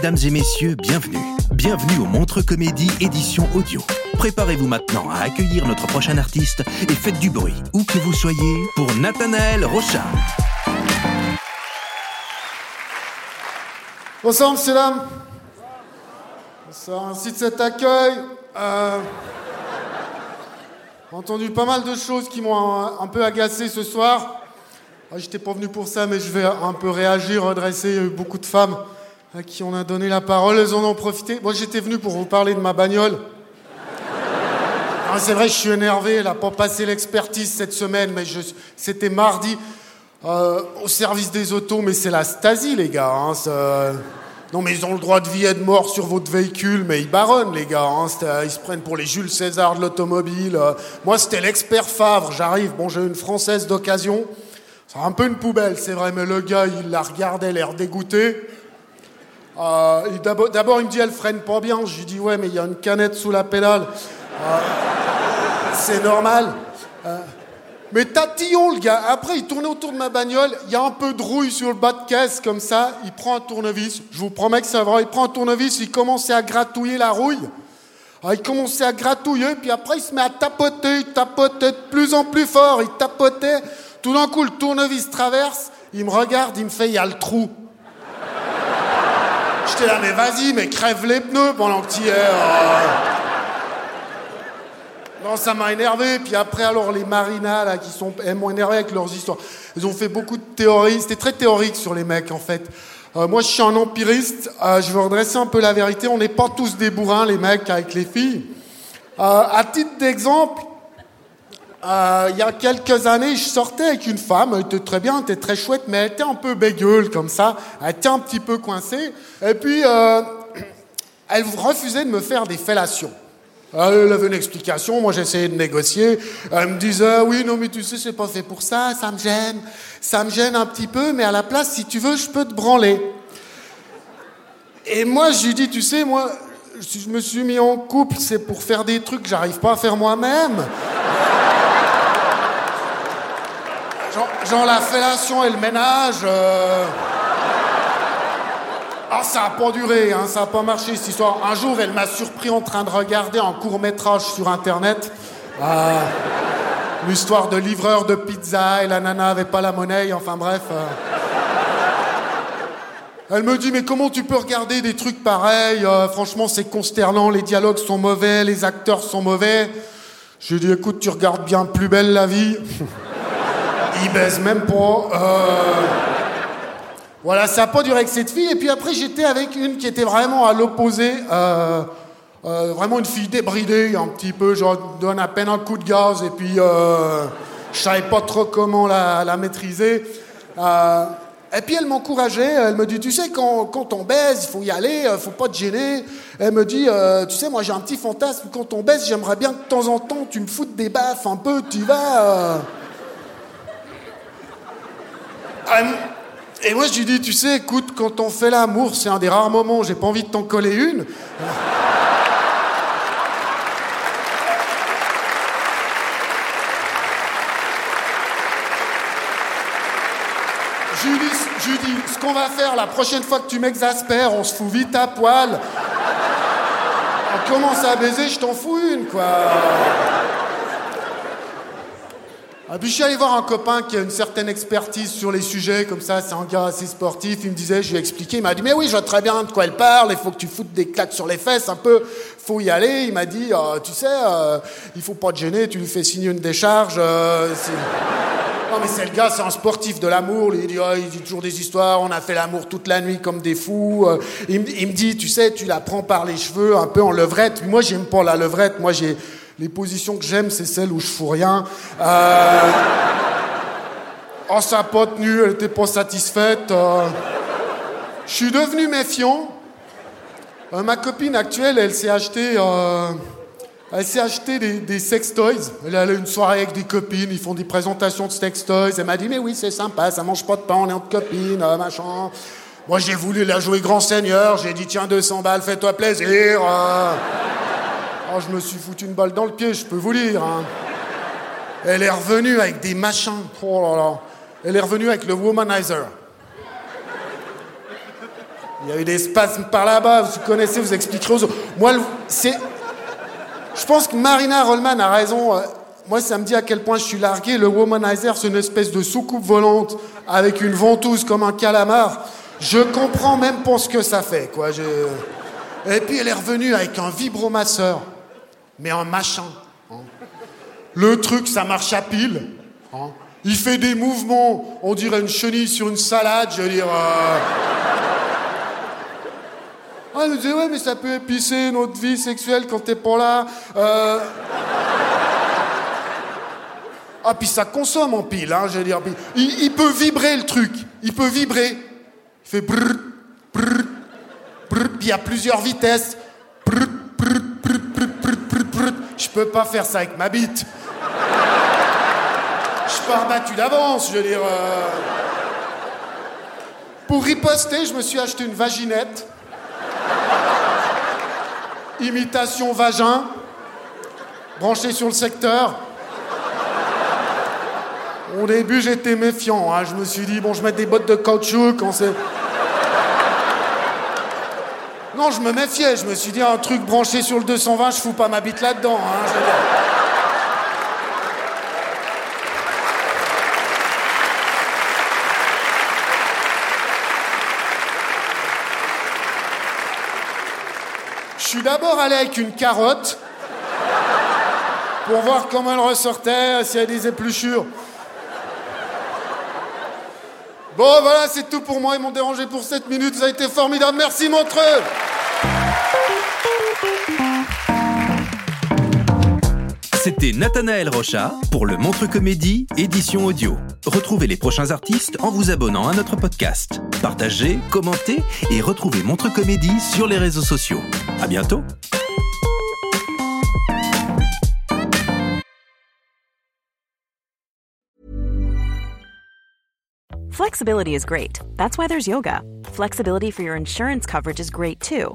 Mesdames et messieurs, bienvenue. Bienvenue au Montre Comédie édition audio. Préparez-vous maintenant à accueillir notre prochain artiste et faites du bruit, où que vous soyez, pour Nathanaël Rochard. Bonsoir, monsieur, dames. Bonsoir, merci de cet accueil. Euh, J'ai entendu pas mal de choses qui m'ont un, peu agacé ce soir. Ah, J'étais pas venu pour ça, mais je vais un peu réagir, redresser. Beaucoup de femmes à qui on a donné la parole, elles en ont profité. Moi, j'étais venu pour vous parler de ma bagnole. Ah, c'est vrai, je suis énervé. Elle n'a pas passé l'expertise cette semaine, mais c'était mardi euh, au service des autos. Mais c'est la Stasi, les gars. hein, Non, mais ils ont le droit de vie et de mort sur votre véhicule, mais ils baronnent, les gars. hein, Ils se prennent pour les Jules César de l'automobile. Euh, Moi, c'était l'expert Favre. J'arrive. Bon, j'ai une française d'occasion. C'est un peu une poubelle, c'est vrai, mais le gars, il la regardait, l'air dégoûté. Il- D'abord, il me dit, elle freine pas bien. Je lui dis, ouais, mais il y a une canette sous la pédale. Euh, c'est normal. Euh, mais tatillon, le gars. Après, il tournait autour de ma bagnole. Il y a un peu de rouille sur le bas de caisse, comme ça. Il prend un tournevis. Je vous promets que c'est vrai. Il prend un tournevis, il commençait à gratouiller la rouille. Ah, il commençait à gratouiller, puis après, il se met à tapoter. Il tapotait de plus en plus fort. Il tapotait. Tout d'un coup, le tournevis traverse. Il me regarde, il me fait, il y a le trou. J'étais là, mais vas-y, mais crève les pneus pendant que tu euh. Non, ça m'a énervé. Puis après, alors, les marinas, là, qui sont, elles m'ont énervé avec leurs histoires. Ils ont fait beaucoup de théories. C'était très théorique sur les mecs, en fait. Euh, moi, je suis un empiriste. Euh, je veux redresser un peu la vérité. On n'est pas tous des bourrins, les mecs, avec les filles. Euh, à titre d'exemple, euh, il y a quelques années, je sortais avec une femme, elle était très bien, elle était très chouette, mais elle était un peu bégueule comme ça, elle était un petit peu coincée, et puis euh, elle refusait de me faire des fellations. Elle avait une explication, moi j'essayais de négocier, elle me disait oui non mais tu sais c'est pas fait pour ça, ça me gêne, ça me gêne un petit peu, mais à la place si tu veux je peux te branler. Et moi, je lui dis, tu sais, moi, si je me suis mis en couple, c'est pour faire des trucs que j'arrive pas à faire moi-même. Genre, la fellation et le ménage. euh. Ah, ça a pas duré, hein, ça a pas marché cette histoire. Un jour, elle m'a surpris en train de regarder un court métrage sur Internet. Ah, L'histoire de livreur de pizza et la nana avait pas la monnaie, enfin bref. euh. Elle me dit, mais comment tu peux regarder des trucs pareils Euh, Franchement, c'est consternant, les dialogues sont mauvais, les acteurs sont mauvais. Je lui ai dit, écoute, tu regardes bien plus belle la vie. Il baise même pas. Euh, Voilà, ça n'a pas duré avec cette fille. Et puis après, j'étais avec une qui était vraiment à l'opposé. euh, euh, vraiment une fille débridée, un petit peu. Je donne à peine un coup de gaz. Et puis, je savais pas trop comment la, maîtriser. Et puis elle m'encourageait, elle me dit, tu sais, quand, quand on baise, il faut y aller, euh, faut pas te gêner. Elle me dit, tu sais, moi j'ai un petit fantasme, quand on baise, j'aimerais bien que de temps en temps, tu me foutes des baffes un peu, tu vas... M- Et moi je lui dis, tu sais, écoute, quand on fait l'amour, c'est un des rares moments où j'ai pas envie de t'en coller une. Je je lui dis, ce qu'on va faire la prochaine fois que tu m'exaspères, on se fout vite à poil. On commence à baiser, je t'en fous une, quoi. Ah, puis je suis allé voir un copain qui a une certaine expertise sur les sujets, comme ça, c'est un gars assez sportif. Il me disait, je lui ai expliqué, il m'a dit, mais oui, je vois très bien de quoi elle parle, il faut que tu foutes des claques sur les fesses un peu, faut y aller. Il m'a dit, euh, tu sais, euh, il faut pas te gêner, tu lui fais signer une décharge. Euh, non, mais c'est le gars, c'est un sportif de l'amour. Il dit, oh, il dit toujours des histoires. On a fait l'amour toute la nuit comme des fous. Il, me- il me dit, tu sais, tu la prends par les cheveux, un peu en levrette. Moi, j'aime pas la levrette. Moi, j'ai les positions que j'aime, c'est celles où je fous rien. Euh... Oh, ça a pas tenu. Elle était pas satisfaite. euh. Je suis devenu méfiant. Euh, ma copine actuelle, elle s'est acheté. euh, des, sex toys. Elle à une soirée avec des copines, ils font des présentations de sex toys. Elle m'a dit, mais oui, c'est sympa, ça mange pas de pain, on est entre copines, machin. Moi, j'ai voulu la jouer grand seigneur, j'ai dit, tiens, 200 balles, fais-toi plaisir. Oh, je me suis foutu une balle dans le pied, je peux vous dire. hein. Elle est revenue avec des machins. Oh là là. Elle est revenue avec le womanizer. Il y a eu des spasmes par là-bas, vous connaissez, vous expliquerez aux autres. Moi, c'est. Je pense que Marina Rollman a raison. euh, Moi, ça me dit à quel point je suis largué. Le womanizer, c'est une espèce de soucoupe volante avec une ventouse comme un calamar. Je comprends même pas ce que ça fait, quoi. Et puis, elle est revenue avec un vibromasseur, mais un machin. hein. Le truc, ça marche à pile. hein. Il fait des mouvements, on dirait une chenille sur une salade, je veux dire. euh. Ah, me disait, ouais, mais ça peut épicer notre vie sexuelle quand t'es pas là. Euh... Ah, puis ça consomme en pile, hein, je veux dire. Il, peut vibrer le truc. Il peut vibrer. Il fait brrr, brrr, brrr, puis il a plusieurs vitesses. Brrr, brrr, brrr, brrr, brrr, brrr, brrr. Je peux pas faire ça avec ma bite. Je suis pas rabattu d'avance, je veux dire. euh. Pour riposter, je me suis acheté une vaginette. Imitation vagin. Branché sur le secteur. Au début, j'étais méfiant. hein. Je me suis dit, bon, je mets des bottes de caoutchouc. Non, je me méfiais. Je me suis dit, un truc branché sur le 220, je fous pas ma bite là-dedans. hein. Je suis d'abord allé avec une carotte pour voir comment elle ressortait, s'il y a des épluchures. Bon, voilà, c'est tout pour moi. Ils m'ont dérangé pour 7 minutes. Ça a été formidable. Merci, Montreux. C'était Nathanaël Rocha pour le Montre Comédie, édition audio. Retrouvez les prochains artistes en vous abonnant à notre podcast. Partagez, commentez et retrouvez Montre Comédie sur les réseaux sociaux. À bientôt! Flexibility is great. That's why there's yoga. Flexibility for your insurance coverage is great too.